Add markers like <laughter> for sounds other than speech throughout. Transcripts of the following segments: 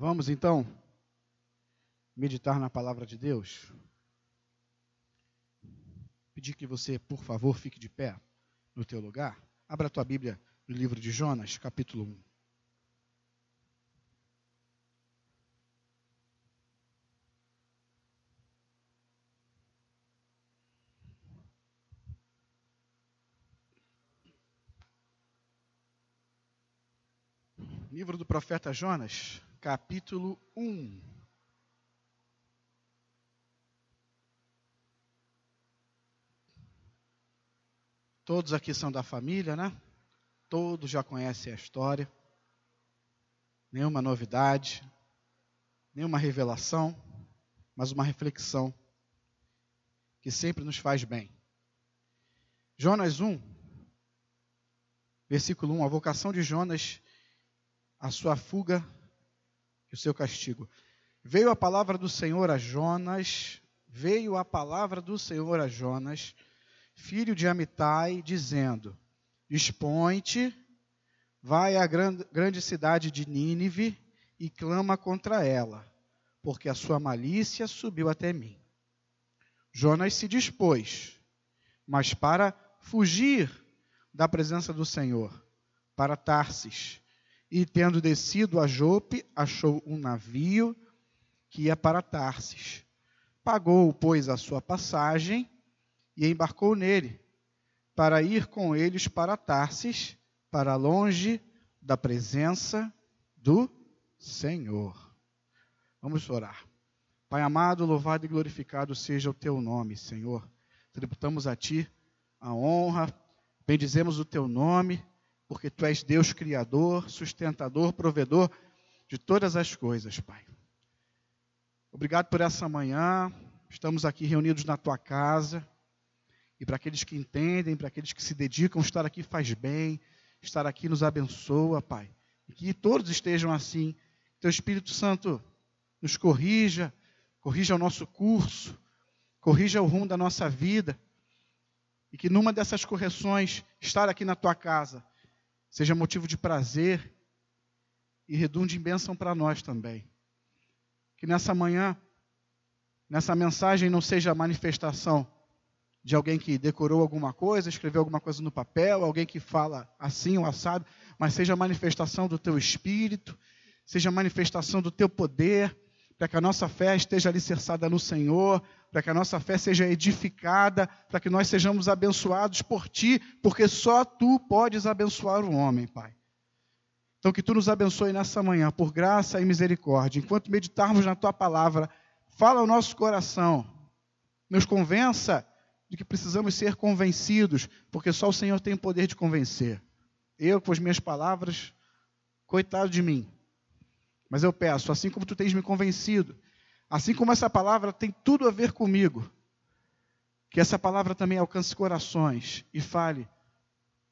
Vamos então meditar na palavra de Deus. Pedir que você, por favor, fique de pé no teu lugar. Abra a tua Bíblia no livro de Jonas, capítulo 1. Livro do profeta Jonas, capítulo 1. Todos aqui são da família, né? Todos já conhecem a história. Nenhuma novidade, nenhuma revelação, mas uma reflexão que sempre nos faz bem. Jonas 1, versículo 1, a vocação de Jonas a sua fuga e o seu castigo. Veio a palavra do Senhor a Jonas, veio a palavra do Senhor a Jonas, filho de Amitai, dizendo: Expõe-te, vai à grande cidade de Nínive e clama contra ela, porque a sua malícia subiu até mim. Jonas se dispôs, mas para fugir da presença do Senhor, para Tarsis, e tendo descido a Jope, achou um navio que ia para Tarsis. Pagou, pois, a sua passagem e embarcou nele, para ir com eles para Tarsis, para longe da presença do Senhor. Vamos orar. Pai amado, louvado e glorificado seja o teu nome, Senhor. Tributamos a ti a honra, bendizemos o teu nome porque tu és Deus criador, sustentador, provedor de todas as coisas, Pai. Obrigado por essa manhã. Estamos aqui reunidos na tua casa. E para aqueles que entendem, para aqueles que se dedicam, estar aqui faz bem, estar aqui nos abençoa, Pai. E que todos estejam assim. Teu Espírito Santo nos corrija, corrija o nosso curso, corrija o rumo da nossa vida. E que numa dessas correções, estar aqui na tua casa, seja motivo de prazer e redunde em bênção para nós também. Que nessa manhã, nessa mensagem, não seja a manifestação de alguém que decorou alguma coisa, escreveu alguma coisa no papel, alguém que fala assim ou assado, mas seja a manifestação do teu espírito, seja a manifestação do teu poder, para que a nossa fé esteja alicerçada no Senhor, para que a nossa fé seja edificada, para que nós sejamos abençoados por Ti, porque só Tu podes abençoar o homem, Pai. Então, que Tu nos abençoe nessa manhã, por graça e misericórdia. Enquanto meditarmos na Tua palavra, fala ao nosso coração, nos convença de que precisamos ser convencidos, porque só o Senhor tem o poder de convencer. Eu, com as minhas palavras, coitado de mim. Mas eu peço, assim como tu tens me convencido, Assim como essa palavra tem tudo a ver comigo, que essa palavra também alcance corações e fale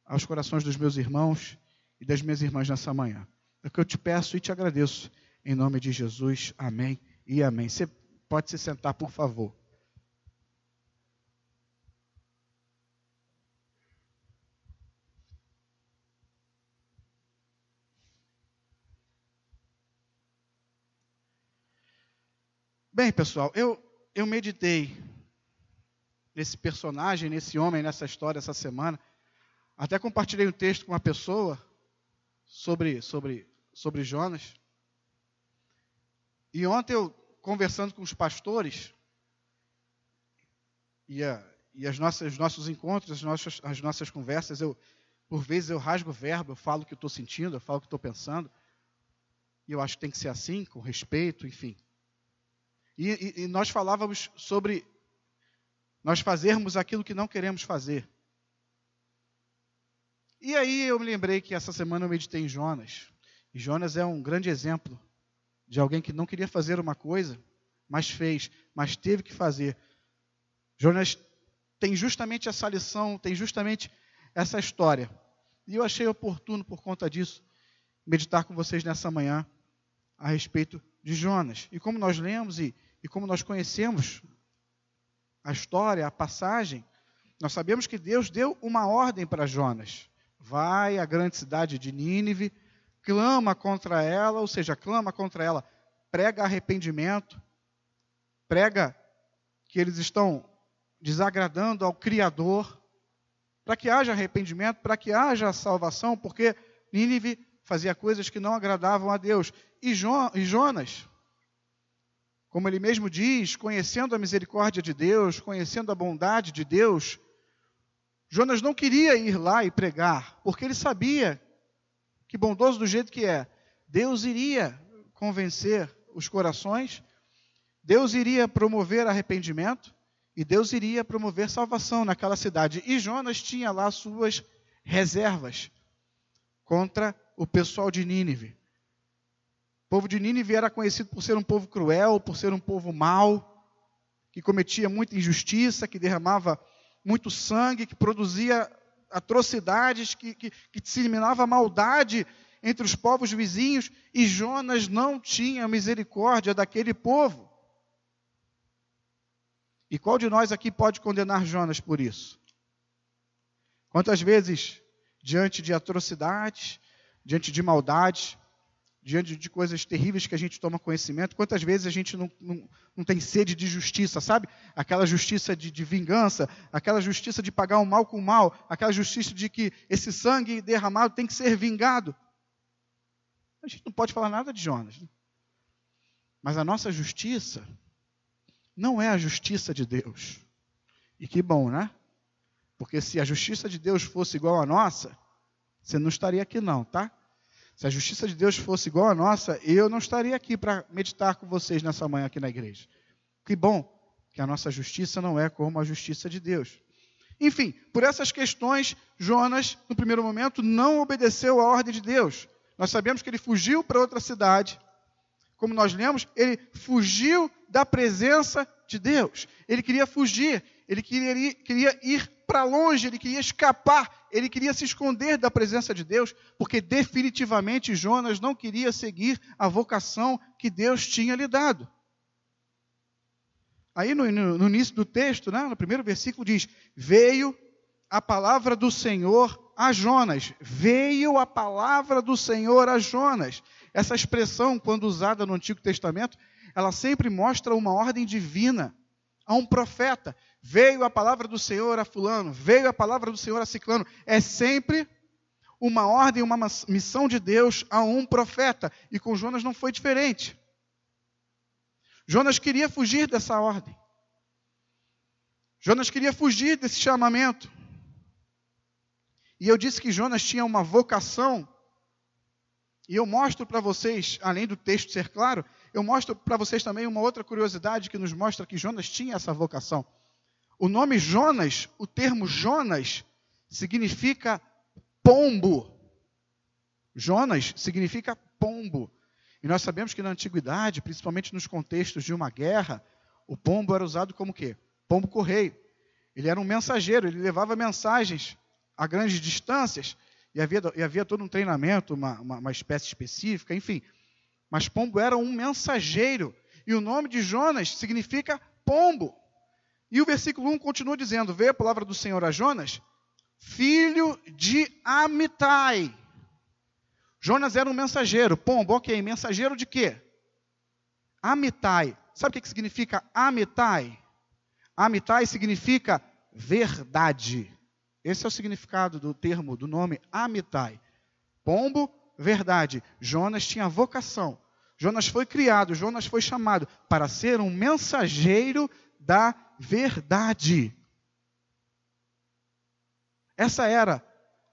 aos corações dos meus irmãos e das minhas irmãs nessa manhã. É o que eu te peço e te agradeço. Em nome de Jesus, amém e amém. Você pode se sentar, por favor. Bem, pessoal, eu, eu meditei nesse personagem, nesse homem, nessa história essa semana. Até compartilhei um texto com uma pessoa sobre, sobre, sobre Jonas. E ontem eu, conversando com os pastores, e, a, e as nossas, os nossos encontros, as nossas, as nossas conversas, eu, por vezes eu rasgo o verbo, eu falo o que estou sentindo, eu falo o que estou pensando. E eu acho que tem que ser assim, com respeito, enfim. E, e, nós falávamos sobre nós fazermos aquilo que não queremos fazer. E aí eu me lembrei que essa semana eu meditei em Jonas. E Jonas é um grande exemplo de alguém que não queria fazer uma coisa, mas fez, mas teve que fazer. Jonas tem justamente essa lição, tem justamente essa história. E eu achei oportuno, por conta disso, meditar com vocês nessa manhã a respeito de Jonas. E como nós lemos e e como nós conhecemos a história, a passagem, nós sabemos que Deus deu uma ordem para Jonas: vai à grande cidade de Nínive, clama contra ela, ou seja, clama contra ela prega arrependimento, prega que eles estão desagradando ao Criador, para que haja arrependimento, para que haja salvação, porque Nínive fazia coisas que não agradavam a Deus. E, Jonas, como ele mesmo diz, conhecendo a misericórdia de Deus, conhecendo a bondade de Deus, Jonas não queria ir lá e pregar, porque ele sabia que, bondoso do jeito que é, Deus iria convencer os corações, Deus iria promover arrependimento e Deus iria promover salvação naquela cidade. E Jonas tinha lá suas reservas contra o pessoal de Nínive. O povo de Nínive era conhecido por ser um povo cruel, por ser um povo mau, que cometia muita injustiça, que derramava muito sangue, que produzia atrocidades, que, que, que disseminava maldade entre os povos vizinhos, e Jonas não tinha misericórdia daquele povo. E qual de nós aqui pode condenar Jonas por isso? Quantas vezes, diante de atrocidades, diante de maldades, diante de coisas terríveis que a gente toma conhecimento, quantas vezes a gente não, não, não tem sede de justiça, sabe? Aquela justiça de, de, vingança, aquela justiça de pagar o mal com o mal, aquela justiça de que esse sangue derramado tem que ser vingado. A gente não pode falar nada de Jonas. Né? Mas a nossa justiça não é a justiça de Deus. E que bom, né? Porque se a justiça de Deus fosse igual à nossa, você não estaria aqui não, tá? Se a justiça de Deus fosse igual à nossa, eu não estaria aqui para meditar com vocês nessa manhã aqui na igreja. Que bom que a nossa justiça não é como a justiça de Deus. Enfim, por essas questões, Jonas, no primeiro momento, não obedeceu à ordem de Deus. Nós sabemos que ele fugiu para outra cidade. Como nós lemos, ele fugiu da presença de Deus. Ele queria fugir, ele queria ir, para longe, ele queria escapar, ele queria se esconder da presença de Deus, porque definitivamente Jonas não queria seguir a vocação que Deus tinha lhe dado. Aí no, no, no início do texto, né, no primeiro versículo diz: Veio a palavra do Senhor a Jonas. Veio a palavra do Senhor a Jonas. Essa expressão, quando usada no Antigo Testamento, ela sempre mostra uma ordem divina a um profeta. Veio a palavra do Senhor a Fulano, veio a palavra do Senhor a Ciclano. É sempre uma ordem, uma missão de Deus a um profeta. E com Jonas não foi diferente. Jonas queria fugir dessa ordem. Jonas queria fugir desse chamamento. E eu disse que Jonas tinha uma vocação. E eu mostro para vocês, além do texto ser claro, eu mostro para vocês também uma outra curiosidade que nos mostra que Jonas tinha essa vocação. O nome Jonas, o termo Jonas, significa pombo. Jonas significa pombo. E nós sabemos que na antiguidade, principalmente nos contextos de uma guerra, o pombo era usado como quê? Pombo correio. Ele era um mensageiro, ele levava mensagens a grandes distâncias, e havia, e havia todo um treinamento, uma, uma, uma espécie específica, enfim. Mas pombo era um mensageiro. E o nome de Jonas significa pombo. E o versículo 1 continua dizendo: Vê a palavra do Senhor a Jonas, filho de Amitai. Jonas era um mensageiro. Pombo, ok. Mensageiro de quê? Amitai. Sabe o que significa Amitai? Amitai significa verdade. Esse é o significado do termo, do nome Amitai. Pombo, verdade. Jonas tinha vocação. Jonas foi criado, Jonas foi chamado para ser um mensageiro da verdade. Essa era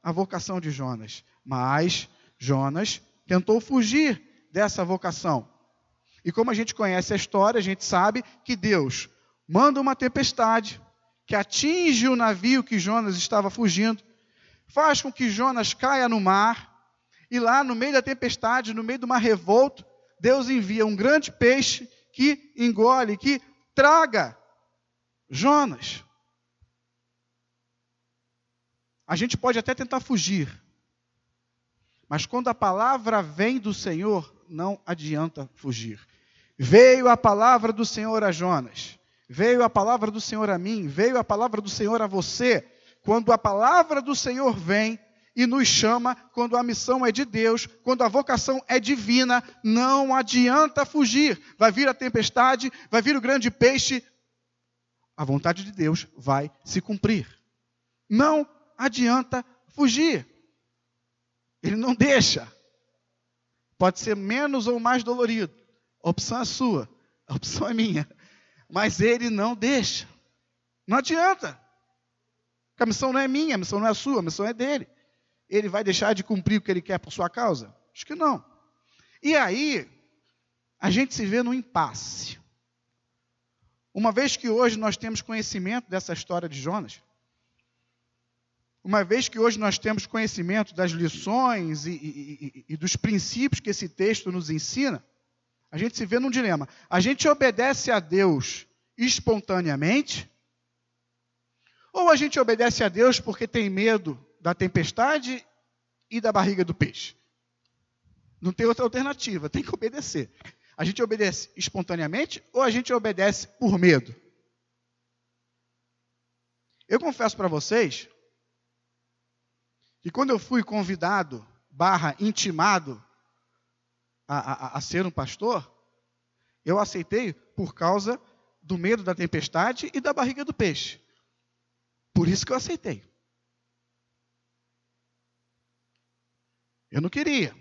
a vocação de Jonas. Mas Jonas tentou fugir dessa vocação. E como a gente conhece a história, a gente sabe que Deus manda uma tempestade que atinge o navio que Jonas estava fugindo, faz com que Jonas caia no mar, e lá no meio da tempestade, no meio do mar revolto, Deus envia um grande peixe que engole, que traga Jonas. A gente pode até tentar fugir, mas quando a palavra vem do Senhor, não adianta fugir. Veio a palavra do Senhor a Jonas, veio a palavra do Senhor a mim, veio a palavra do Senhor a você. Quando a palavra do Senhor vem, e nos chama quando a missão é de Deus, quando a vocação é divina, não adianta fugir. Vai vir a tempestade, vai vir o grande peixe, a vontade de Deus vai se cumprir. Não adianta fugir. Ele não deixa. Pode ser menos ou mais dolorido. A opção é sua, a opção é minha. Mas ele não deixa. Não adianta. Porque a missão não é minha, a missão não é sua, a missão é dele ele vai deixar de cumprir o que ele quer por sua causa? Acho que não. E aí, a gente se vê no impasse. Uma vez que hoje nós temos conhecimento dessa história de Jonas, uma vez que hoje nós temos conhecimento das lições e, e, e, dos princípios que esse texto nos ensina, a gente se vê num dilema. A gente obedece a Deus espontaneamente, ou a gente obedece a Deus porque tem medo da tempestade e da barriga do peixe. Não tem outra alternativa, tem que obedecer. A gente obedece espontaneamente ou a gente obedece por medo? Eu confesso para vocês que quando eu fui convidado, barra intimado, a, a, a ser um pastor, eu aceitei por causa do medo da tempestade e da barriga do peixe. Por isso que eu aceitei. Eu não queria.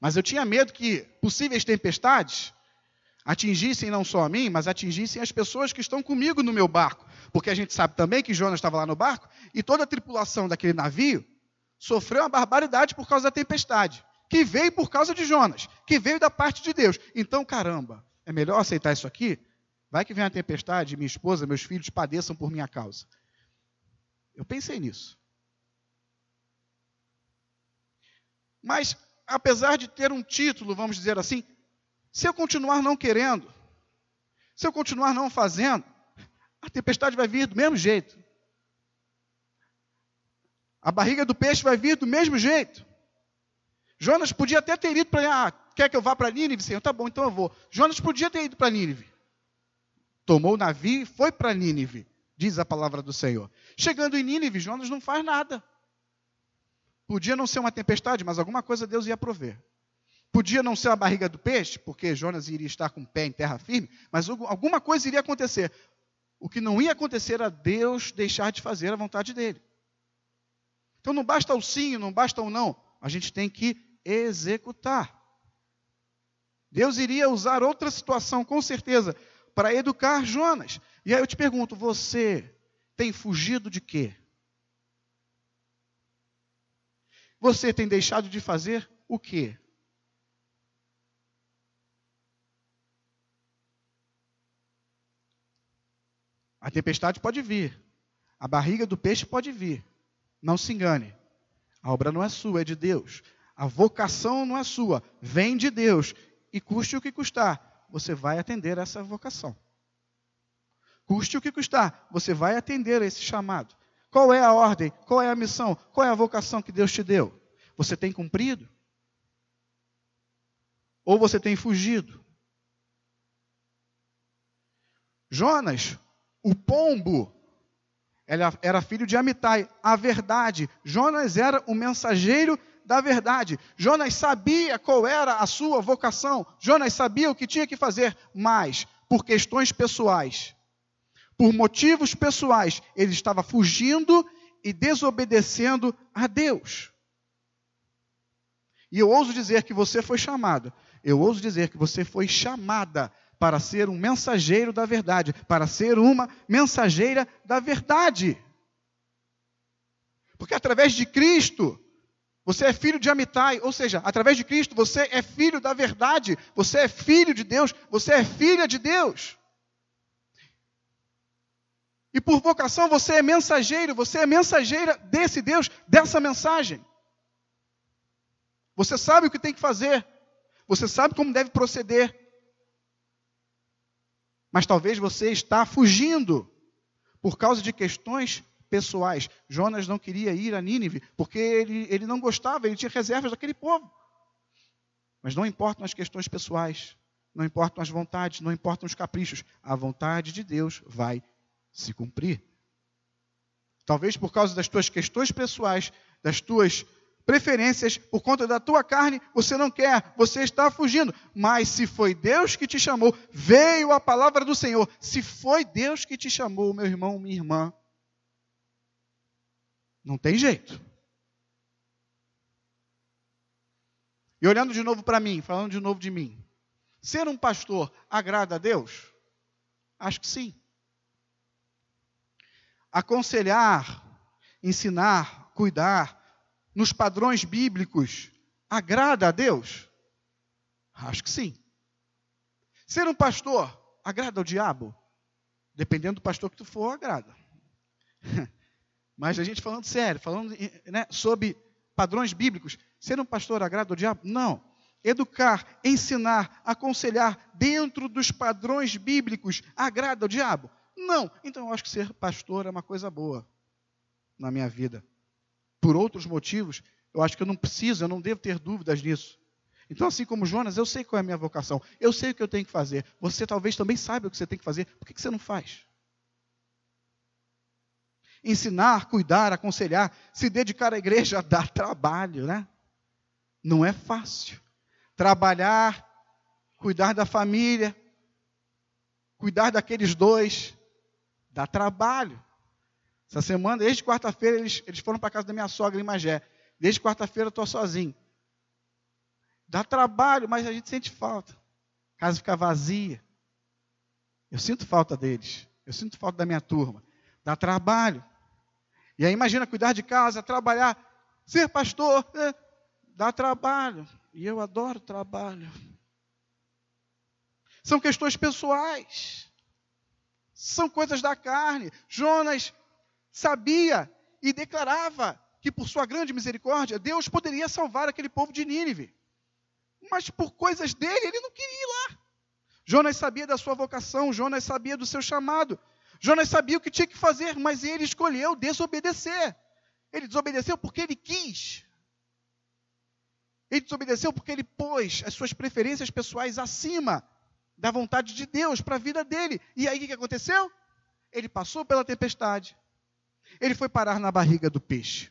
Mas eu tinha medo que possíveis tempestades atingissem não só a mim, mas atingissem as pessoas que estão comigo no meu barco. Porque a gente sabe também que Jonas estava lá no barco e toda a tripulação daquele navio sofreu uma barbaridade por causa da tempestade, que veio por causa de Jonas, que veio da parte de Deus. Então, caramba, é melhor aceitar isso aqui? Vai que vem a tempestade, minha esposa, meus filhos padeçam por minha causa. Eu pensei nisso. Mas, apesar de ter um título, vamos dizer assim, se eu continuar não querendo, se eu continuar não fazendo, a tempestade vai vir do mesmo jeito. A barriga do peixe vai vir do mesmo jeito. Jonas podia até ter ido para. Ah, quer que eu vá para Nínive? Senhor, tá bom, então eu vou. Jonas podia ter ido para Nínive. Tomou o navio e foi para Nínive, diz a palavra do Senhor. Chegando em Nínive, Jonas não faz nada. Podia não ser uma tempestade, mas alguma coisa Deus ia prover. Podia não ser a barriga do peixe, porque Jonas iria estar com o pé em terra firme, mas alguma coisa iria acontecer. O que não ia acontecer era Deus deixar de fazer a vontade dele. Então não basta o sim, não basta o não, a gente tem que executar. Deus iria usar outra situação, com certeza, para educar Jonas. E aí eu te pergunto: você tem fugido de quê? Você tem deixado de fazer o quê? A tempestade pode vir. A barriga do peixe pode vir. Não se engane. A obra não é sua, é de Deus. A vocação não é sua, vem de Deus. E custe o que custar, você vai atender essa vocação. Custe o que custar, você vai atender esse chamado. Qual é a ordem? Qual é a missão? Qual é a vocação que Deus te deu? Você tem cumprido? Ou você tem fugido? Jonas, o pombo, era filho de Amitai, a verdade. Jonas era o mensageiro da verdade. Jonas sabia qual era a sua vocação. Jonas sabia o que tinha que fazer, mas por questões pessoais, por motivos pessoais, ele estava fugindo e desobedecendo a Deus. E eu ouso dizer que você foi chamado, eu ouso dizer que você foi chamada para ser um mensageiro da verdade, para ser uma mensageira da verdade. Porque através de Cristo, você é filho de Amitai, ou seja, através de Cristo você é filho da verdade, você é filho de Deus, você é filha de Deus. E por vocação você é mensageiro, você é mensageira desse Deus, dessa mensagem. Você sabe o que tem que fazer, você sabe como deve proceder. Mas talvez você está fugindo por causa de questões pessoais. Jonas não queria ir a Nínive porque ele, ele não gostava, ele tinha reservas daquele povo. Mas não importam as questões pessoais, não importam as vontades, não importam os caprichos. A vontade de Deus vai se cumprir. Talvez por causa das tuas questões pessoais, das tuas preferências, por conta da tua carne, você não quer, você está fugindo. Mas se foi Deus que te chamou, veio a palavra do Senhor. Se foi Deus que te chamou, meu irmão, minha irmã, não tem jeito. E olhando de novo para mim, falando de novo de mim. Ser um pastor agrada a Deus? Acho que sim. Aconselhar, ensinar, cuidar, nos padrões bíblicos, agrada a Deus? Acho que sim. Ser um pastor agrada ao diabo? Dependendo do pastor que tu for, agrada. <laughs> Mas a gente falando sério, falando né, sobre padrões bíblicos, ser um pastor agrada ao diabo? Não. Educar, ensinar, aconselhar dentro dos padrões bíblicos agrada ao diabo? Não. Então eu acho que ser pastor é uma coisa boa na minha vida. Por outros motivos, eu acho que eu não preciso, eu não devo ter dúvidas nisso. Então, assim como Jonas, eu sei qual é a minha vocação, eu sei o que eu tenho que fazer. Você talvez também saiba o que você tem que fazer, por que você não faz? ensinar, cuidar, aconselhar, se dedicar à igreja dá trabalho, né? Não é fácil. Trabalhar, cuidar da família, cuidar daqueles dois, dá trabalho. Essa semana, desde quarta-feira, eles, eles foram para casa da minha sogra em Magé. Desde quarta-feira eu estou sozinho. Dá trabalho, mas a gente sente falta. A casa fica vazia. Eu sinto falta deles. Eu sinto falta da minha turma. Dá trabalho. E aí imagina cuidar de casa, trabalhar, ser pastor, né? dá trabalho. E eu adoro trabalho. São questões pessoais. São coisas da carne. Jonas sabia e declarava que por sua grande misericórdia Deus poderia salvar aquele povo de Nínive. Mas por coisas dele ele não queria ir lá. Jonas sabia da sua vocação, Jonas sabia do seu chamado. Jonas sabia o que tinha que fazer, mas ele escolheu desobedecer. Ele desobedeceu porque ele quis. Ele desobedeceu porque ele pôs as suas preferências pessoais acima da vontade de Deus para a vida dele. E aí o que aconteceu? Ele passou pela tempestade. Ele foi parar na barriga do peixe.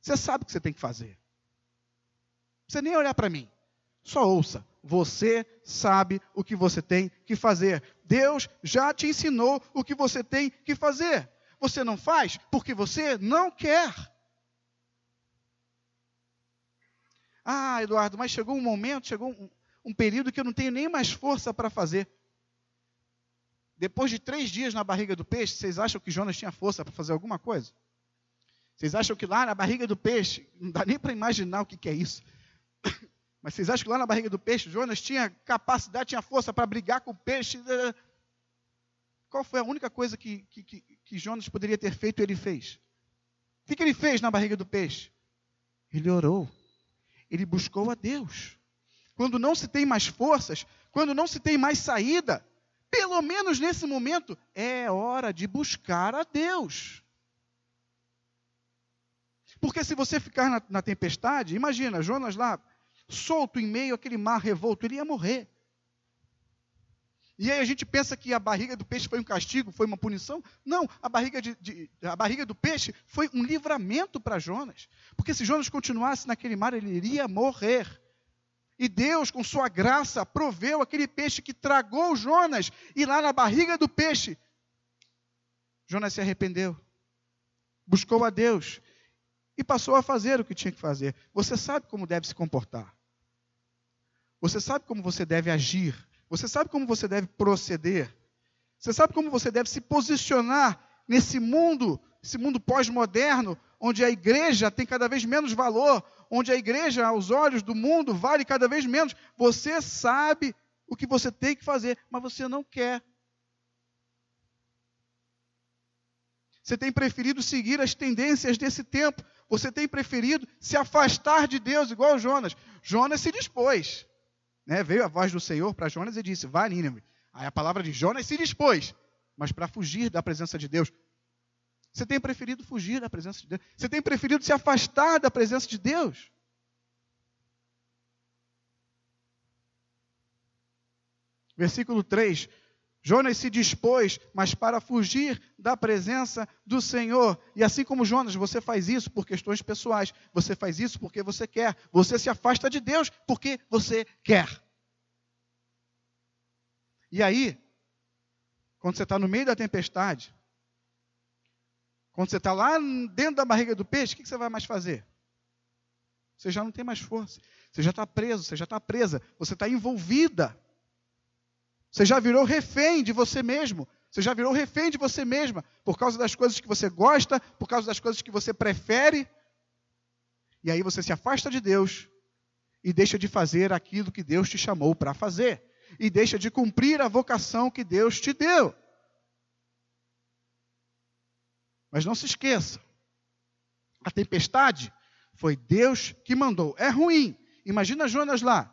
Você sabe o que você tem que fazer. Precisa nem olhar para mim. Só ouça. Você sabe o que você tem que fazer. Deus já te ensinou o que você tem que fazer. Você não faz porque você não quer. Ah, Eduardo, mas chegou um momento, chegou um, um período que eu não tenho nem mais força para fazer. Depois de três dias na barriga do peixe, vocês acham que Jonas tinha força para fazer alguma coisa? Vocês acham que lá na barriga do peixe, não dá nem para imaginar o que, que é isso. <coughs> Mas vocês acham que lá na barriga do peixe, Jonas tinha capacidade, tinha força para brigar com o peixe? Qual foi a única coisa que, que, que Jonas poderia ter feito e ele fez? O que, que ele fez na barriga do peixe? Ele orou. Ele buscou a Deus. Quando não se tem mais forças, quando não se tem mais saída, pelo menos nesse momento, é hora de buscar a Deus. Porque se você ficar na, na tempestade, imagina, Jonas lá solto em meio àquele mar revolto, ele ia morrer. E aí a gente pensa que a barriga do peixe foi um castigo, foi uma punição. Não, a barriga, de, de, a barriga do peixe foi um livramento para Jonas. Porque se Jonas continuasse naquele mar, ele iria morrer. E Deus, com sua graça, proveu aquele peixe que tragou Jonas. E lá na barriga do peixe, Jonas se arrependeu. Buscou a Deus. E passou a fazer o que tinha que fazer. Você sabe como deve se comportar. Você sabe como você deve agir. Você sabe como você deve proceder. Você sabe como você deve se posicionar nesse mundo, esse mundo pós-moderno, onde a igreja tem cada vez menos valor, onde a igreja, aos olhos do mundo, vale cada vez menos. Você sabe o que você tem que fazer, mas você não quer. Você tem preferido seguir as tendências desse tempo. Você tem preferido se afastar de Deus, igual Jonas. Jonas se dispôs. Né? Veio a voz do Senhor para Jonas e disse: Vá a Nínive. Aí a palavra de Jonas se dispôs, mas para fugir da presença de Deus. Você tem preferido fugir da presença de Deus? Você tem preferido se afastar da presença de Deus? Versículo 3: Jonas se dispôs, mas para fugir da presença do Senhor. E assim como Jonas, você faz isso por questões pessoais, você faz isso porque você quer, você se afasta de Deus porque você quer. E aí, quando você está no meio da tempestade, quando você está lá dentro da barriga do peixe, o que você vai mais fazer? Você já não tem mais força, você já está preso, você já está presa, você está envolvida. Você já virou refém de você mesmo. Você já virou refém de você mesma por causa das coisas que você gosta, por causa das coisas que você prefere. E aí você se afasta de Deus e deixa de fazer aquilo que Deus te chamou para fazer. E deixa de cumprir a vocação que Deus te deu. Mas não se esqueça: a tempestade foi Deus que mandou. É ruim. Imagina Jonas lá,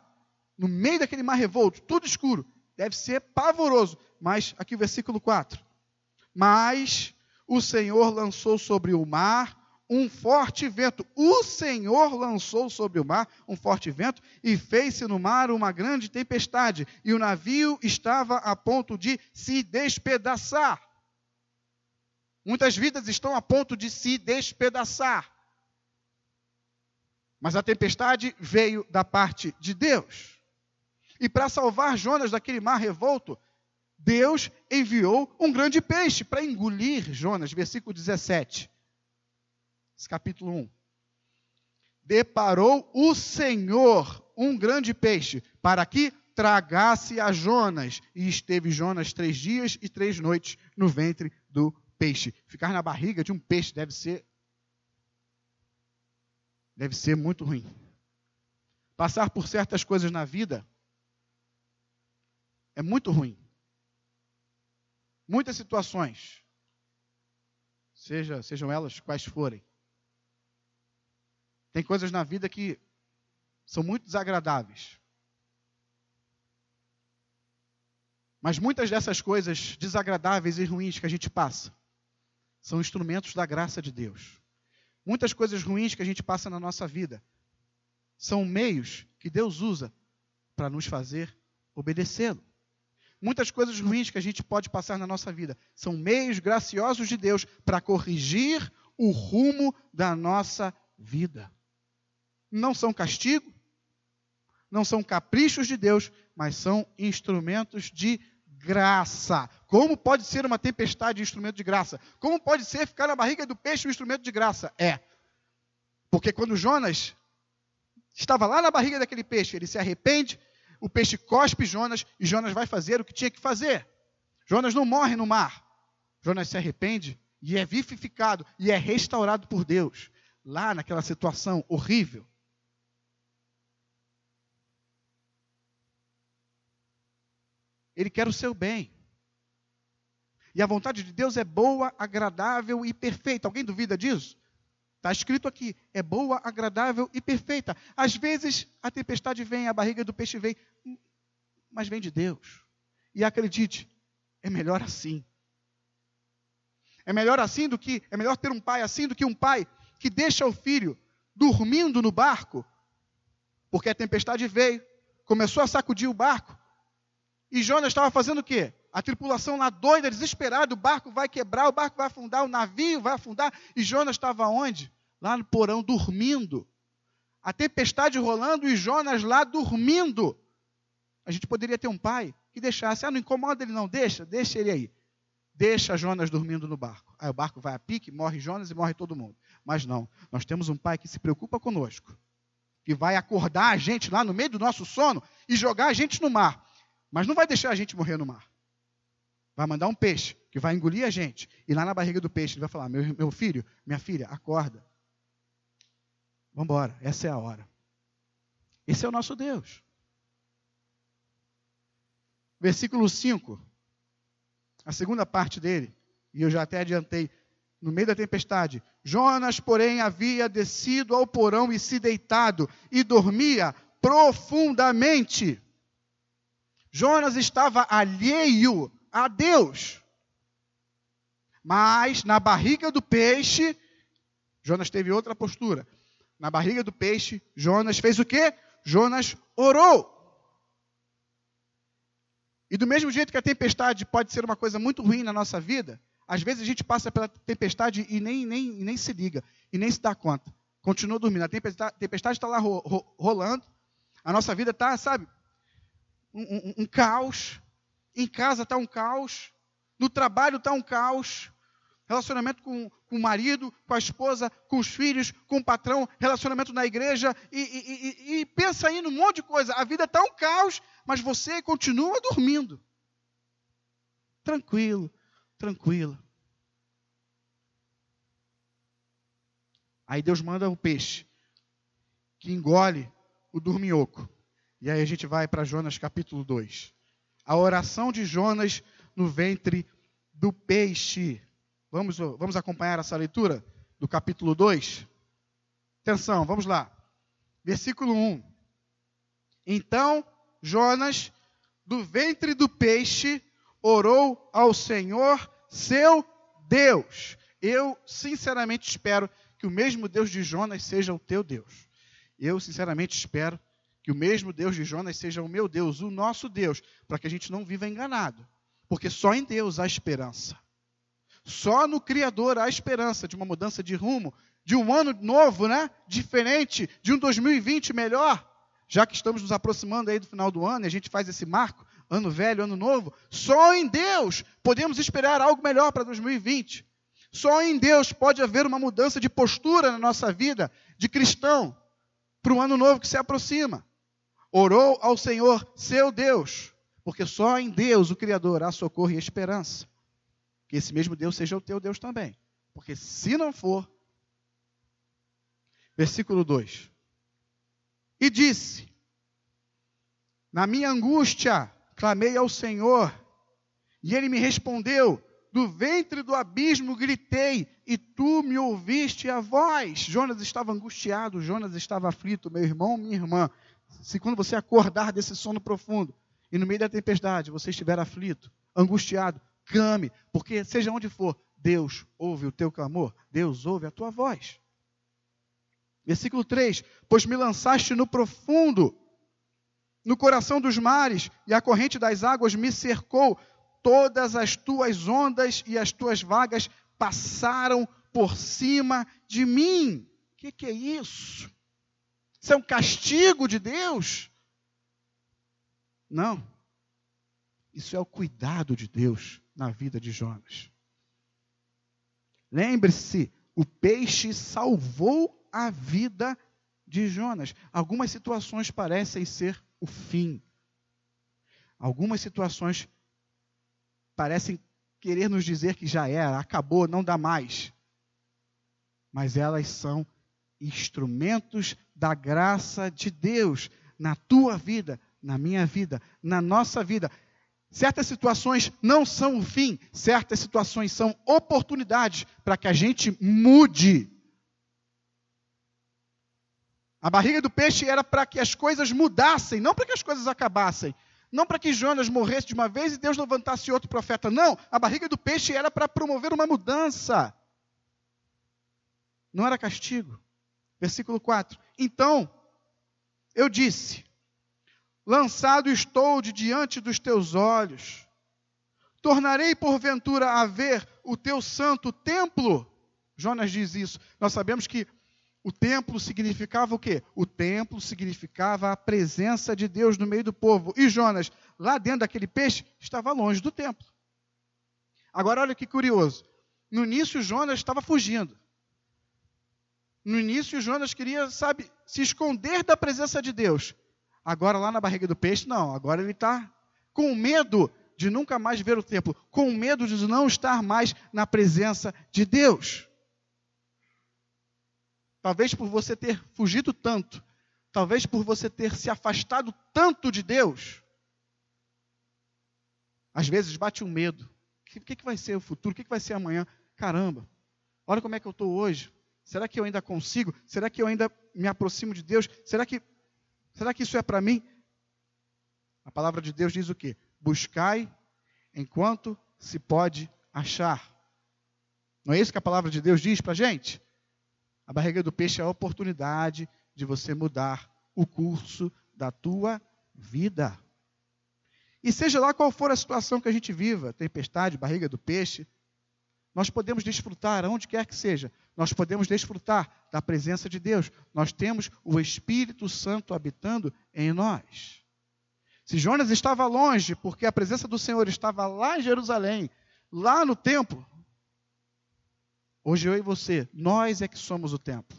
no meio daquele mar revolto, tudo escuro deve ser pavoroso. Mas, aqui o versículo 4. Mas o Senhor lançou sobre o mar um forte vento. O Senhor lançou sobre o mar um forte vento e fez-se no mar uma grande tempestade, e o navio estava a ponto de se despedaçar. Muitas vidas estão a ponto de se despedaçar. Mas a tempestade veio da parte de Deus. E para salvar Jonas daquele mar revolto, Deus enviou um grande peixe para engolir Jonas, versículo 17. Esse capítulo 1. Deparou o Senhor um grande peixe para que tragasse a Jonas. E esteve Jonas três dias e três noites no ventre do peixe. Ficar na barriga de um peixe deve ser. Deve ser muito ruim. Passar por certas coisas na vida é muito ruim. Muitas situações, seja, sejam elas quais forem, tem coisas na vida que são muito desagradáveis. Mas muitas dessas coisas desagradáveis e ruins que a gente passa são instrumentos da graça de Deus. Muitas coisas ruins que a gente passa na nossa vida são meios que Deus usa para nos fazer obedecê-lo. Muitas coisas ruins que a gente pode passar na nossa vida são meios graciosos de Deus para corrigir o rumo da nossa vida. Não são castigo, não são caprichos de Deus, mas são instrumentos de graça. Como pode ser uma tempestade um instrumento de graça? Como pode ser ficar na barriga do peixe um instrumento de graça? É. Porque quando Jonas estava lá na barriga daquele peixe, ele se arrepende, o peixe cospe Jonas e Jonas vai fazer o que tinha que fazer. Jonas não morre no mar. Jonas se arrepende e é vivificado e é restaurado por Deus. Lá naquela situação horrível. Ele quer o seu bem. E a vontade de Deus é boa, agradável e perfeita. Alguém duvida disso? Está escrito aqui, é boa, agradável e perfeita. Às vezes a tempestade vem, a barriga do peixe vem, mas vem de Deus. E acredite, é melhor assim. É melhor assim do que, é melhor ter um pai assim do que um pai que deixa o filho dormindo no barco, porque a tempestade veio, começou a sacudir o barco. E Jonas estava fazendo o quê? A tripulação lá doida, desesperada, o barco vai quebrar, o barco vai afundar, o navio vai afundar. E Jonas estava onde? Lá no porão, dormindo. A tempestade rolando e Jonas lá dormindo. A gente poderia ter um pai que deixasse, ah, não incomoda ele não, deixa, deixa ele aí. Deixa Jonas dormindo no barco. Aí o barco vai a pique, morre Jonas e morre todo mundo. Mas não, nós temos um pai que se preocupa conosco, que vai acordar a gente lá no meio do nosso sono e jogar a gente no mar. Mas não vai deixar a gente morrer no mar vai mandar um peixe que vai engolir a gente. E lá na barriga do peixe ele vai falar: meu, meu filho, minha filha, acorda. Vamos embora, essa é a hora. Esse é o nosso Deus. Versículo 5, a segunda parte dele, e eu já até adiantei, no meio da tempestade. Jonas, porém, havia descido ao porão e se deitado, e dormia profundamente. Jonas estava alheio a Deus. Mas na barriga do peixe, Jonas teve outra postura. Na barriga do peixe, Jonas fez o quê? Jonas orou. E do mesmo jeito que a tempestade pode ser uma coisa muito ruim na nossa vida, às vezes a gente passa pela tempestade e nem, nem, nem se liga, e nem se dá conta. Continua dormindo. A tempestade está lá ro, ro, rolando, a nossa vida está, sabe, um, um, um caos. Em casa está um caos. No trabalho está um caos. Relacionamento com, com o marido, com a esposa, com os filhos, com o patrão, relacionamento na igreja, e, e, e, e pensa aí num monte de coisa. A vida está um caos, mas você continua dormindo. Tranquilo, tranquilo. Aí Deus manda o peixe, que engole o dorminhoco. E aí a gente vai para Jonas capítulo 2. A oração de Jonas no ventre do peixe. Vamos, vamos acompanhar essa leitura do capítulo 2? Atenção, vamos lá. Versículo 1. Então Jonas, do ventre do peixe, orou ao Senhor, seu Deus. Eu, sinceramente, espero que o mesmo Deus de Jonas seja o teu Deus. Eu, sinceramente, espero que o mesmo Deus de Jonas seja o meu Deus, o nosso Deus, para que a gente não viva enganado. Porque só em Deus há esperança. Só no Criador há esperança de uma mudança de rumo, de um ano novo, né? Diferente, de um 2020 melhor. Já que estamos nos aproximando aí do final do ano e a gente faz esse marco, ano velho, ano novo, só em Deus podemos esperar algo melhor para 2020. Só em Deus pode haver uma mudança de postura na nossa vida de cristão para o ano novo que se aproxima orou ao Senhor, seu Deus, porque só em Deus, o Criador, há socorro e esperança. Que esse mesmo Deus seja o teu Deus também. Porque se não for, versículo 2: E disse: Na minha angústia clamei ao Senhor, e ele me respondeu: Do ventre do abismo gritei, e tu me ouviste a voz. Jonas estava angustiado, Jonas estava aflito, meu irmão, minha irmã se quando você acordar desse sono profundo e no meio da tempestade você estiver aflito, angustiado, clame, porque seja onde for, Deus ouve o teu clamor, Deus ouve a tua voz. Versículo 3: Pois me lançaste no profundo, no coração dos mares, e a corrente das águas me cercou, todas as tuas ondas e as tuas vagas passaram por cima de mim. O que, que é isso? Isso é um castigo de Deus? Não. Isso é o cuidado de Deus na vida de Jonas. Lembre-se, o peixe salvou a vida de Jonas. Algumas situações parecem ser o fim. Algumas situações parecem querer nos dizer que já era, acabou, não dá mais. Mas elas são instrumentos da graça de Deus na tua vida, na minha vida, na nossa vida. Certas situações não são o fim, certas situações são oportunidades para que a gente mude. A barriga do peixe era para que as coisas mudassem, não para que as coisas acabassem. Não para que Jonas morresse de uma vez e Deus levantasse outro profeta. Não, a barriga do peixe era para promover uma mudança. Não era castigo. Versículo 4. Então eu disse: Lançado estou de diante dos teus olhos, tornarei porventura a ver o teu santo templo. Jonas diz isso. Nós sabemos que o templo significava o quê? O templo significava a presença de Deus no meio do povo. E Jonas, lá dentro daquele peixe, estava longe do templo. Agora, olha que curioso. No início, Jonas estava fugindo. No início, Jonas queria, sabe, se esconder da presença de Deus. Agora, lá na barriga do peixe, não. Agora ele está com medo de nunca mais ver o templo, com medo de não estar mais na presença de Deus. Talvez por você ter fugido tanto, talvez por você ter se afastado tanto de Deus, às vezes bate um medo. O que, que vai ser o futuro? O que, que vai ser amanhã? Caramba, olha como é que eu estou hoje. Será que eu ainda consigo? Será que eu ainda me aproximo de Deus? Será que, será que isso é para mim? A palavra de Deus diz o quê? Buscai enquanto se pode achar. Não é isso que a palavra de Deus diz para a gente? A barriga do peixe é a oportunidade de você mudar o curso da tua vida. E seja lá qual for a situação que a gente viva, tempestade, barriga do peixe, nós podemos desfrutar, aonde quer que seja, nós podemos desfrutar da presença de Deus. Nós temos o Espírito Santo habitando em nós. Se Jonas estava longe, porque a presença do Senhor estava lá em Jerusalém, lá no templo, hoje eu e você, nós é que somos o templo.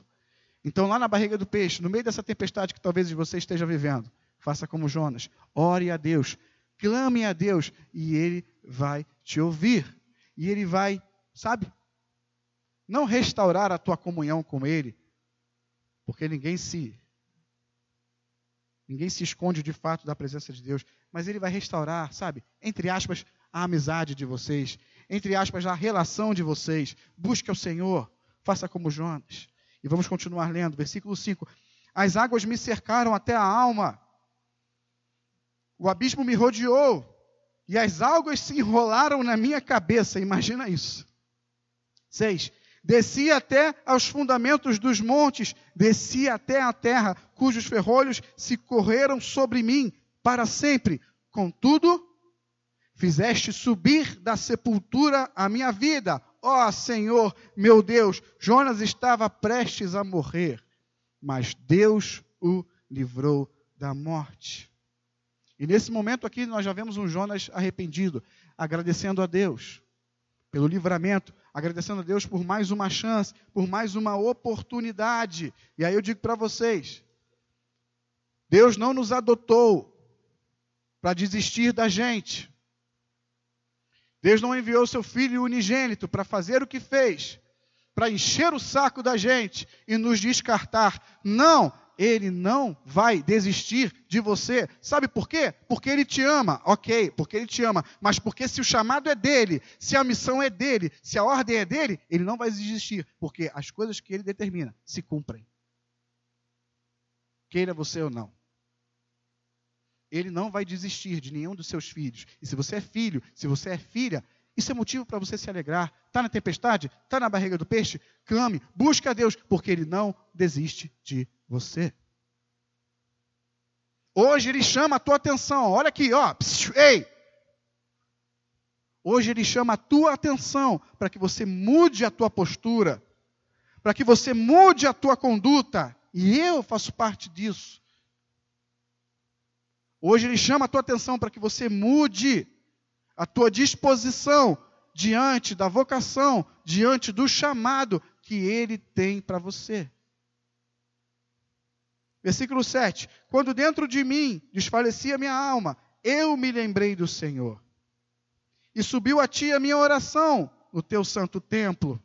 Então, lá na barriga do peixe, no meio dessa tempestade que talvez você esteja vivendo, faça como Jonas, ore a Deus, clame a Deus e Ele vai te ouvir. E Ele vai, sabe, não restaurar a tua comunhão com Ele, porque ninguém se ninguém se esconde de fato da presença de Deus, mas Ele vai restaurar, sabe, entre aspas, a amizade de vocês, entre aspas, a relação de vocês. Busque ao Senhor, faça como Jonas. E vamos continuar lendo, versículo 5. As águas me cercaram até a alma, o abismo me rodeou, e as águas se enrolaram na minha cabeça. Imagina isso. 6. Desci até aos fundamentos dos montes, desci até a terra, cujos ferrolhos se correram sobre mim para sempre. Contudo, fizeste subir da sepultura a minha vida. Ó oh, Senhor, meu Deus, Jonas estava prestes a morrer, mas Deus o livrou da morte. E nesse momento aqui nós já vemos um Jonas arrependido, agradecendo a Deus pelo livramento, agradecendo a Deus por mais uma chance, por mais uma oportunidade. E aí eu digo para vocês: Deus não nos adotou para desistir da gente. Deus não enviou seu filho unigênito para fazer o que fez, para encher o saco da gente e nos descartar. Não, ele não vai desistir de você. Sabe por quê? Porque ele te ama, ok, porque ele te ama, mas porque se o chamado é dele, se a missão é dele, se a ordem é dele, ele não vai desistir, porque as coisas que ele determina se cumprem. Queira você ou não. Ele não vai desistir de nenhum dos seus filhos. E se você é filho, se você é filha, isso é motivo para você se alegrar. Está na tempestade? Está na barriga do peixe? Clame, busque a Deus, porque Ele não desiste de você. Hoje ele chama a tua atenção. Olha aqui, ó. Ei! Hoje ele chama a tua atenção para que você mude a tua postura, para que você mude a tua conduta. E eu faço parte disso. Hoje ele chama a tua atenção para que você mude a tua disposição diante da vocação, diante do chamado que ele tem para você. Versículo 7: Quando dentro de mim desfalecia minha alma, eu me lembrei do Senhor. E subiu a ti a minha oração no teu santo templo.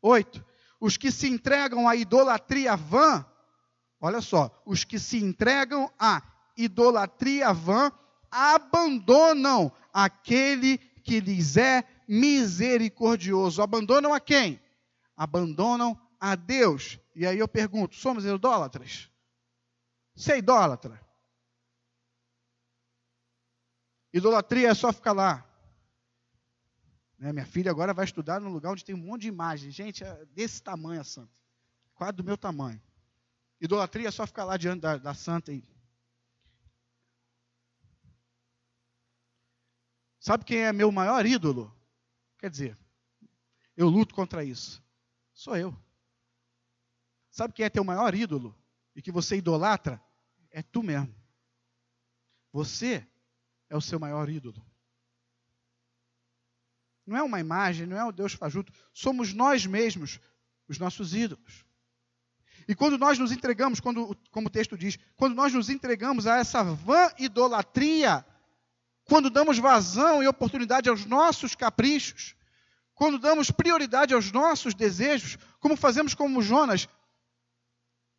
8. Os que se entregam à idolatria vã, olha só, os que se entregam à idolatria vã abandonam aquele que lhes é misericordioso. Abandonam a quem? Abandonam a Deus. E aí eu pergunto: somos idólatras? Você é idólatra? Idolatria é só ficar lá. Né, minha filha agora vai estudar num lugar onde tem um monte de imagens. Gente, é desse tamanho a santa. Quase do meu tamanho. Idolatria é só ficar lá diante da, da santa e. Sabe quem é meu maior ídolo? Quer dizer, eu luto contra isso. Sou eu. Sabe quem é teu maior ídolo? E que você idolatra? É tu mesmo. Você é o seu maior ídolo. Não é uma imagem, não é o Deus fajuto. Somos nós mesmos os nossos ídolos. E quando nós nos entregamos, quando, como o texto diz, quando nós nos entregamos a essa vã idolatria, quando damos vazão e oportunidade aos nossos caprichos, quando damos prioridade aos nossos desejos, como fazemos como Jonas,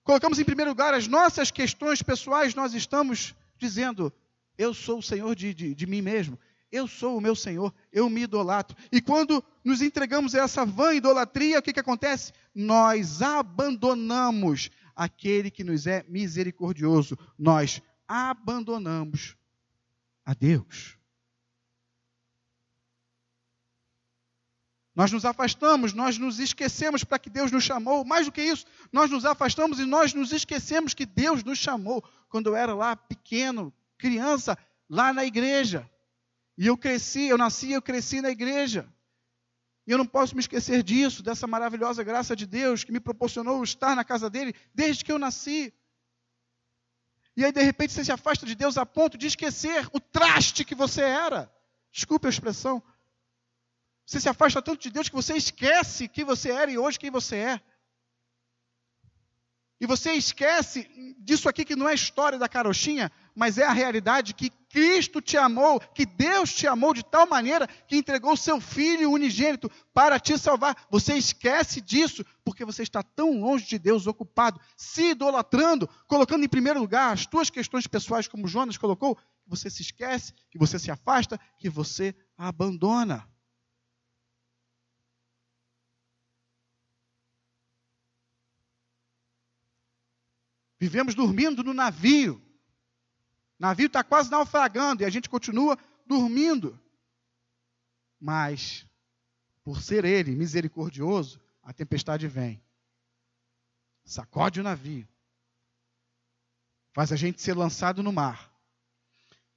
colocamos em primeiro lugar as nossas questões pessoais, nós estamos dizendo: Eu sou o Senhor de, de, de mim mesmo, eu sou o meu Senhor, eu me idolatro. E quando nos entregamos a essa vã idolatria, o que, que acontece? Nós abandonamos aquele que nos é misericordioso, nós abandonamos a Deus. Nós nos afastamos, nós nos esquecemos para que Deus nos chamou. Mais do que isso, nós nos afastamos e nós nos esquecemos que Deus nos chamou. Quando eu era lá pequeno, criança, lá na igreja. E eu cresci, eu nasci, eu cresci na igreja. E eu não posso me esquecer disso, dessa maravilhosa graça de Deus que me proporcionou estar na casa dele desde que eu nasci. E aí, de repente, você se afasta de Deus a ponto de esquecer o traste que você era. Desculpe a expressão. Você se afasta tanto de Deus que você esquece quem você era e hoje quem você é. E você esquece disso aqui que não é história da carochinha, mas é a realidade que Cristo te amou, que Deus te amou de tal maneira que entregou o seu Filho unigênito para te salvar. Você esquece disso porque você está tão longe de Deus, ocupado, se idolatrando, colocando em primeiro lugar as tuas questões pessoais, como Jonas colocou, que você se esquece, que você se afasta, que você abandona. Vivemos dormindo no navio. O navio está quase naufragando e a gente continua dormindo. Mas, por ser Ele misericordioso, a tempestade vem, sacode o navio, faz a gente ser lançado no mar.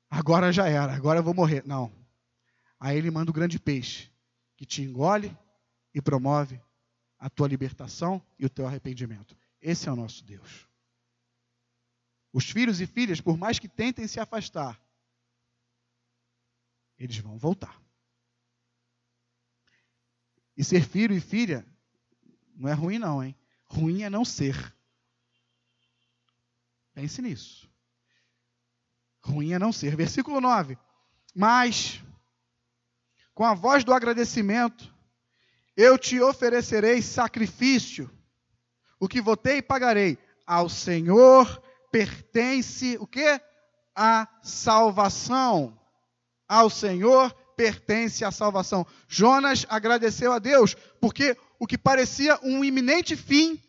Agora já era, agora eu vou morrer. Não. Aí ele manda o grande peixe, que te engole e promove a tua libertação e o teu arrependimento. Esse é o nosso Deus. Os filhos e filhas, por mais que tentem se afastar, eles vão voltar. E ser filho e filha não é ruim, não, hein? Ruim é não ser. Pense nisso. Ruim é não ser. Versículo 9. Mas, com a voz do agradecimento, eu te oferecerei sacrifício, o que votei pagarei ao Senhor pertence o que? A salvação. Ao Senhor pertence a salvação. Jonas agradeceu a Deus, porque o que parecia um iminente fim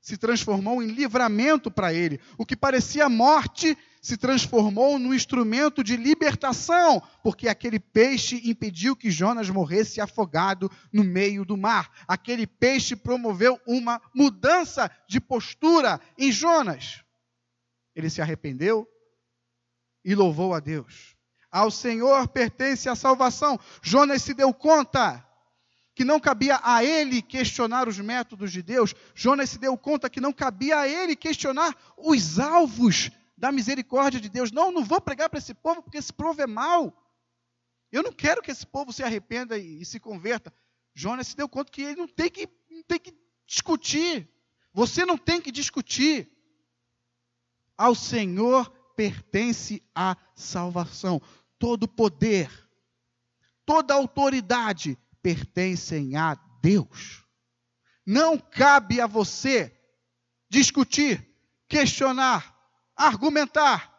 se transformou em livramento para ele. O que parecia morte se transformou no instrumento de libertação, porque aquele peixe impediu que Jonas morresse afogado no meio do mar. Aquele peixe promoveu uma mudança de postura em Jonas. Ele se arrependeu e louvou a Deus. Ao Senhor pertence a salvação. Jonas se deu conta que não cabia a ele questionar os métodos de Deus. Jonas se deu conta que não cabia a ele questionar os alvos da misericórdia de Deus. Não, não vou pregar para esse povo porque esse povo é mau. Eu não quero que esse povo se arrependa e, e se converta. Jonas se deu conta que ele não tem que, não tem que discutir. Você não tem que discutir. Ao Senhor pertence a salvação. Todo poder, toda autoridade pertencem a Deus. Não cabe a você discutir, questionar, argumentar.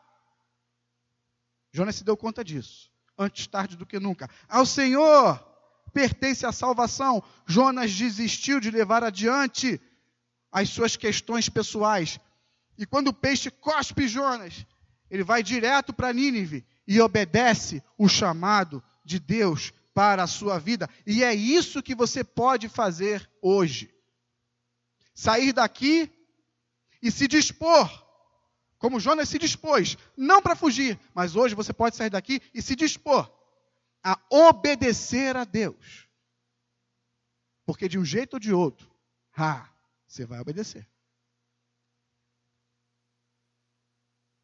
Jonas se deu conta disso, antes tarde do que nunca. Ao Senhor pertence a salvação. Jonas desistiu de levar adiante as suas questões pessoais. E quando o peixe cospe Jonas, ele vai direto para Nínive e obedece o chamado de Deus para a sua vida. E é isso que você pode fazer hoje. Sair daqui e se dispor como Jonas se dispôs, não para fugir, mas hoje você pode sair daqui e se dispor a obedecer a Deus. Porque de um jeito ou de outro, ah, você vai obedecer.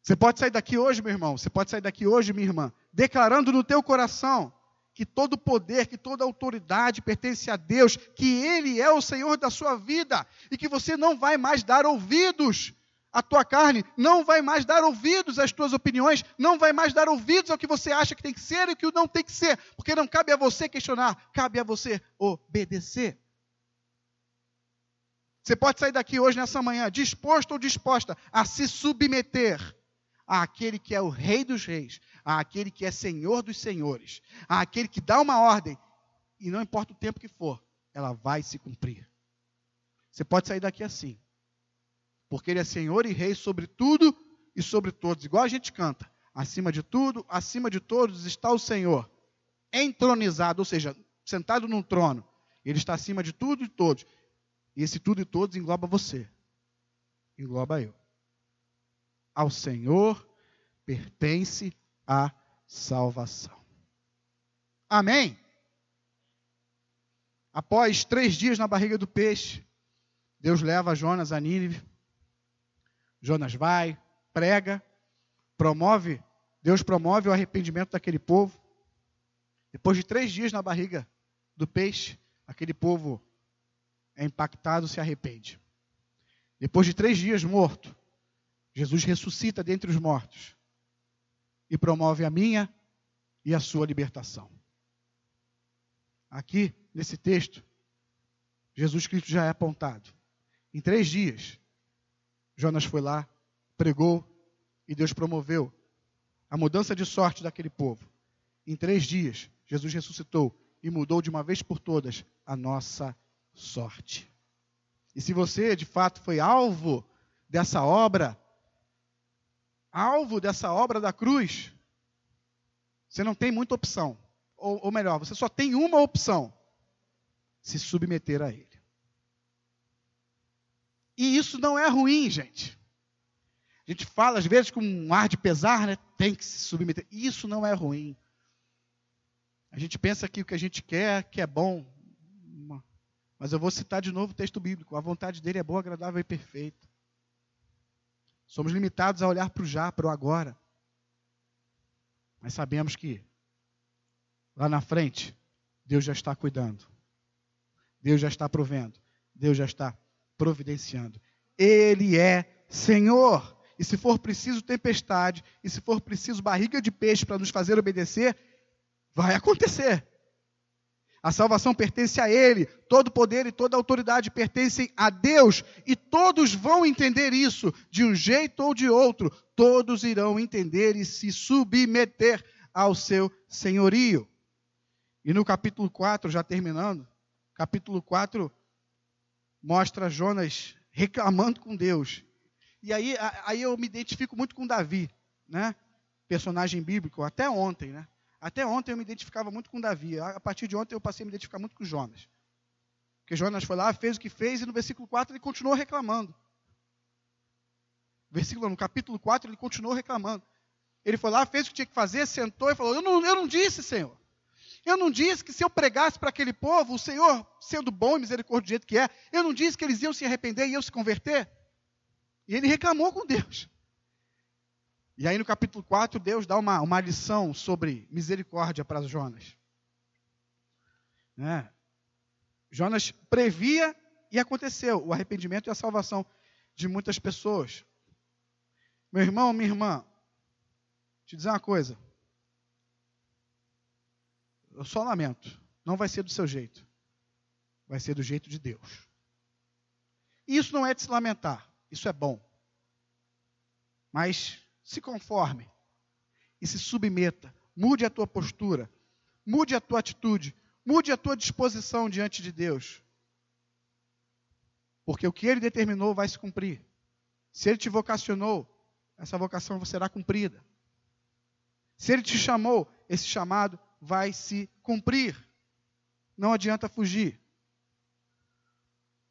Você pode sair daqui hoje, meu irmão, você pode sair daqui hoje, minha irmã, declarando no teu coração que todo poder, que toda autoridade pertence a Deus, que Ele é o Senhor da sua vida e que você não vai mais dar ouvidos a tua carne não vai mais dar ouvidos às tuas opiniões, não vai mais dar ouvidos ao que você acha que tem que ser e o que não tem que ser, porque não cabe a você questionar, cabe a você obedecer. Você pode sair daqui hoje, nessa manhã, disposto ou disposta a se submeter àquele que é o Rei dos Reis, àquele que é Senhor dos Senhores, àquele que dá uma ordem, e não importa o tempo que for, ela vai se cumprir. Você pode sair daqui assim porque Ele é Senhor e Rei sobre tudo e sobre todos, igual a gente canta. Acima de tudo, acima de todos está o Senhor, entronizado, ou seja, sentado num trono. Ele está acima de tudo e todos. E esse tudo e todos engloba você, engloba eu. Ao Senhor pertence a salvação. Amém? Após três dias na barriga do peixe, Deus leva Jonas a Nínive. Jonas vai, prega, promove, Deus promove o arrependimento daquele povo. Depois de três dias na barriga do peixe, aquele povo é impactado, se arrepende. Depois de três dias morto, Jesus ressuscita dentre os mortos e promove a minha e a sua libertação. Aqui, nesse texto, Jesus Cristo já é apontado. Em três dias, Jonas foi lá, pregou e Deus promoveu a mudança de sorte daquele povo. Em três dias, Jesus ressuscitou e mudou de uma vez por todas a nossa sorte. E se você de fato foi alvo dessa obra, alvo dessa obra da cruz, você não tem muita opção. Ou, ou melhor, você só tem uma opção: se submeter a Ele. E isso não é ruim, gente. A gente fala às vezes com um ar de pesar, né? Tem que se submeter. Isso não é ruim. A gente pensa que o que a gente quer, que é bom. Mas eu vou citar de novo o texto bíblico. A vontade dele é boa, agradável e perfeita. Somos limitados a olhar para o já, para o agora. Mas sabemos que lá na frente, Deus já está cuidando. Deus já está provendo. Deus já está providenciando. Ele é Senhor. E se for preciso tempestade, e se for preciso barriga de peixe para nos fazer obedecer, vai acontecer. A salvação pertence a Ele, todo poder e toda autoridade pertencem a Deus, e todos vão entender isso, de um jeito ou de outro, todos irão entender e se submeter ao seu senhorio. E no capítulo 4, já terminando, capítulo 4 mostra Jonas reclamando com Deus. E aí, aí eu me identifico muito com Davi, né? Personagem bíblico, até ontem, né? Até ontem eu me identificava muito com Davi. A partir de ontem eu passei a me identificar muito com Jonas. Porque Jonas foi lá, fez o que fez, e no versículo 4 ele continuou reclamando. Versículo, no capítulo 4 ele continuou reclamando. Ele foi lá, fez o que tinha que fazer, sentou e falou: Eu não, eu não disse, Senhor. Eu não disse que se eu pregasse para aquele povo, o Senhor, sendo bom e misericórdia do jeito que é, eu não disse que eles iam se arrepender e iam se converter. E ele reclamou com Deus. E aí no capítulo 4, Deus dá uma, uma lição sobre misericórdia para Jonas. Né? Jonas previa e aconteceu o arrependimento e a salvação de muitas pessoas. Meu irmão, minha irmã, te dizer uma coisa. Eu só lamento. Não vai ser do seu jeito. Vai ser do jeito de Deus. E isso não é de se lamentar. Isso é bom. Mas se conforme e se submeta. Mude a tua postura, mude a tua atitude, mude a tua disposição diante de Deus. Porque o que ele determinou vai se cumprir. Se ele te vocacionou, essa vocação será cumprida. Se ele te chamou, esse chamado vai se cumprir. Não adianta fugir.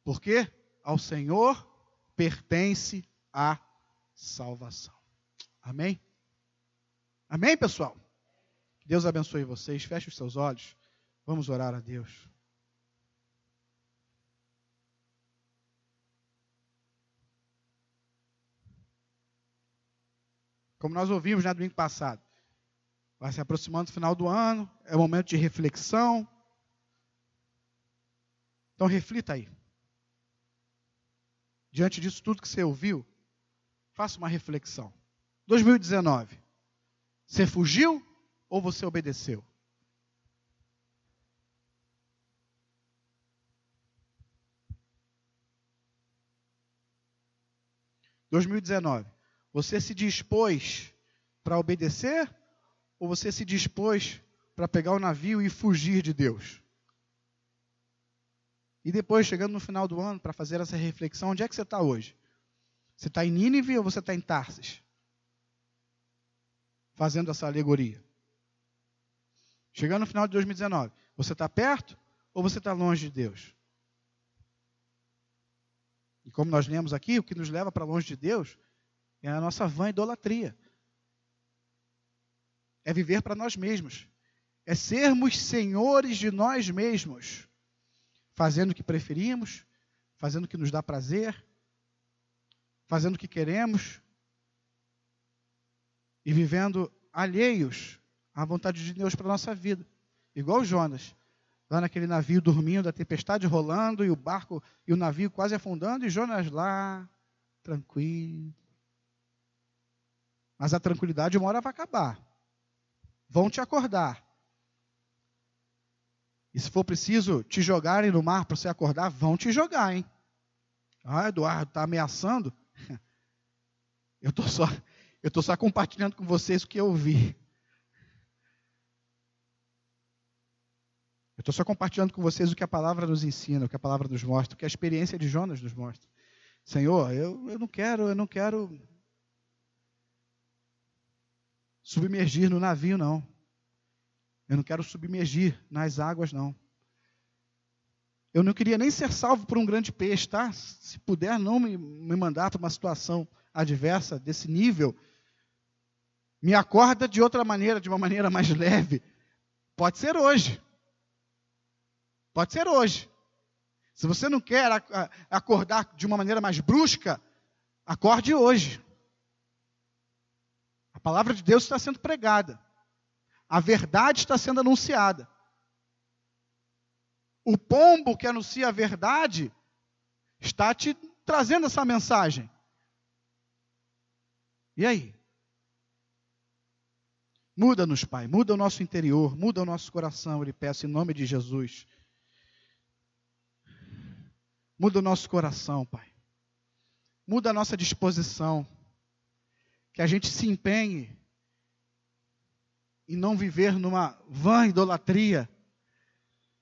Porque ao Senhor pertence a salvação. Amém? Amém, pessoal? Que Deus abençoe vocês. Feche os seus olhos. Vamos orar a Deus. Como nós ouvimos no domingo passado, vai se aproximando do final do ano, é o momento de reflexão. Então reflita aí. Diante disso tudo que você ouviu, faça uma reflexão. 2019. Você fugiu ou você obedeceu? Dois mil e dezenove. Você se dispôs para obedecer ou você se dispôs para pegar o navio e fugir de Deus? E depois, chegando no final do ano, para fazer essa reflexão, onde é que você está hoje? Você está em Nínive ou você está em Tarsis? Fazendo essa alegoria. Chegando no final de 2019, você está perto ou você está longe de Deus? E como nós lemos aqui, o que nos leva para longe de Deus é a nossa vã idolatria. é viver para nós mesmos, é sermos senhores de nós mesmos, fazendo o que preferimos, fazendo o que nos dá prazer, fazendo o que queremos e vivendo alheios à vontade de Deus para a nossa vida. Igual Jonas, lá naquele navio dormindo, a tempestade rolando e o barco e o navio quase afundando e Jonas lá, tranquilo. Mas a tranquilidade uma hora vai acabar. Vão te acordar. E se for preciso te jogarem no mar para você acordar, vão te jogar, hein? Ah, Eduardo, está ameaçando? <laughs> Eu estou só, eu estou só compartilhando com vocês o que eu vi. Eu estou só compartilhando com vocês o que a palavra nos ensina, o que a palavra nos mostra, o que a experiência de Jonas nos mostra. Senhor, eu, eu não quero, eu não quero submergir no navio, não. Eu não quero submergir nas águas, não. Eu não queria nem ser salvo por um grande peixe, tá? Se puder, não me, me mandar para uma situação adversa desse nível. Me acorda de outra maneira, de uma maneira mais leve. Pode ser hoje. Pode ser hoje. Se você não quer acordar de uma maneira mais brusca, acorde hoje. A palavra de Deus está sendo pregada. A verdade está sendo anunciada. O pombo que anuncia a verdade está te trazendo essa mensagem. E aí? Muda-nos, Pai, muda o nosso interior, muda o nosso coração, eu lhe peço em nome de Jesus. Muda o nosso coração, Pai. Muda a nossa disposição. Que a gente se empenhe em não viver numa vã idolatria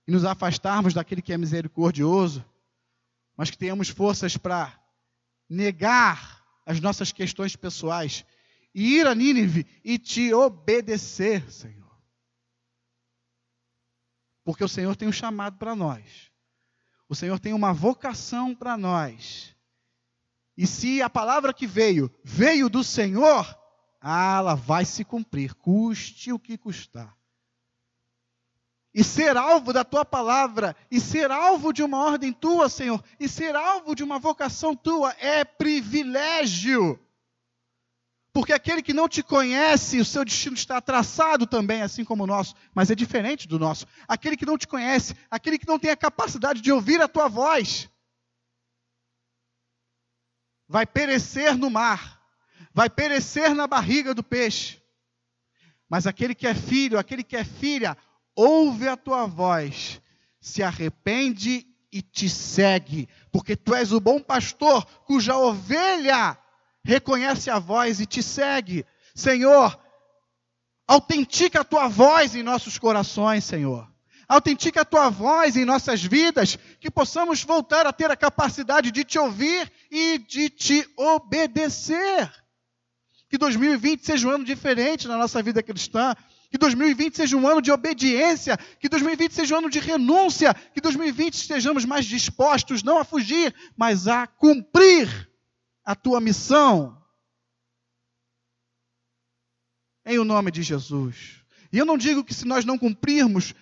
e nos afastarmos daquele que é misericordioso, mas que tenhamos forças para negar as nossas questões pessoais e ir a Nínive e te obedecer, Senhor. Porque o Senhor tem um chamado para nós. O Senhor tem uma vocação para nós. E se a palavra que veio, veio do Senhor, ah, ela vai se cumprir, custe o que custar. E ser alvo da tua palavra, e ser alvo de uma ordem tua, Senhor, e ser alvo de uma vocação tua é privilégio. Porque aquele que não te conhece, o seu destino está traçado também, assim como o nosso, mas é diferente do nosso. Aquele que não te conhece, aquele que não tem a capacidade de ouvir a tua voz, vai perecer no mar, vai perecer na barriga do peixe. Mas aquele que é filho, aquele que é filha, ouve a tua voz, se arrepende e te segue, porque tu és o bom pastor cuja ovelha reconhece a voz e te segue. Senhor, autentica a tua voz em nossos corações, Senhor. Autentica a tua voz em nossas vidas, que possamos voltar a ter a capacidade de te ouvir e de te obedecer. Que 2020 seja um ano diferente na nossa vida cristã. Que 2020 seja um ano de obediência. Que 2020 seja um ano de renúncia. Que 2020 estejamos mais dispostos não a fugir, mas a cumprir a tua missão. Em o nome de Jesus. E eu não digo que se nós não cumprirmos,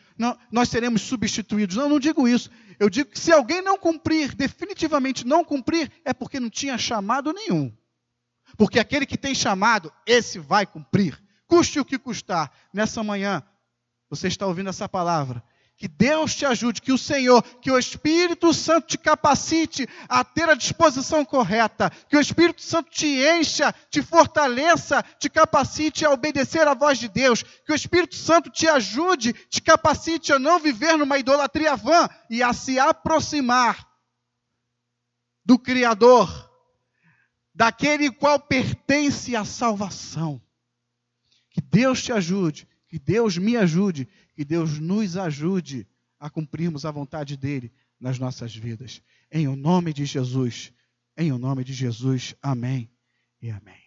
nós seremos substituídos. Não, eu não digo isso. Eu digo que se alguém não cumprir, definitivamente não cumprir, é porque não tinha chamado nenhum. Porque aquele que tem chamado, esse vai cumprir. Custe o que custar. Nessa manhã, você está ouvindo essa palavra. Que Deus te ajude, que o Senhor, que o Espírito Santo te capacite a ter a disposição correta, que o Espírito Santo te encha, te fortaleça, te capacite a obedecer à voz de Deus, que o Espírito Santo te ajude, te capacite a não viver numa idolatria vã e a se aproximar do Criador, daquele qual pertence a salvação. Que Deus te ajude, que Deus me ajude que Deus nos ajude a cumprirmos a vontade dele nas nossas vidas. Em o nome de Jesus. Em o nome de Jesus. Amém e amém.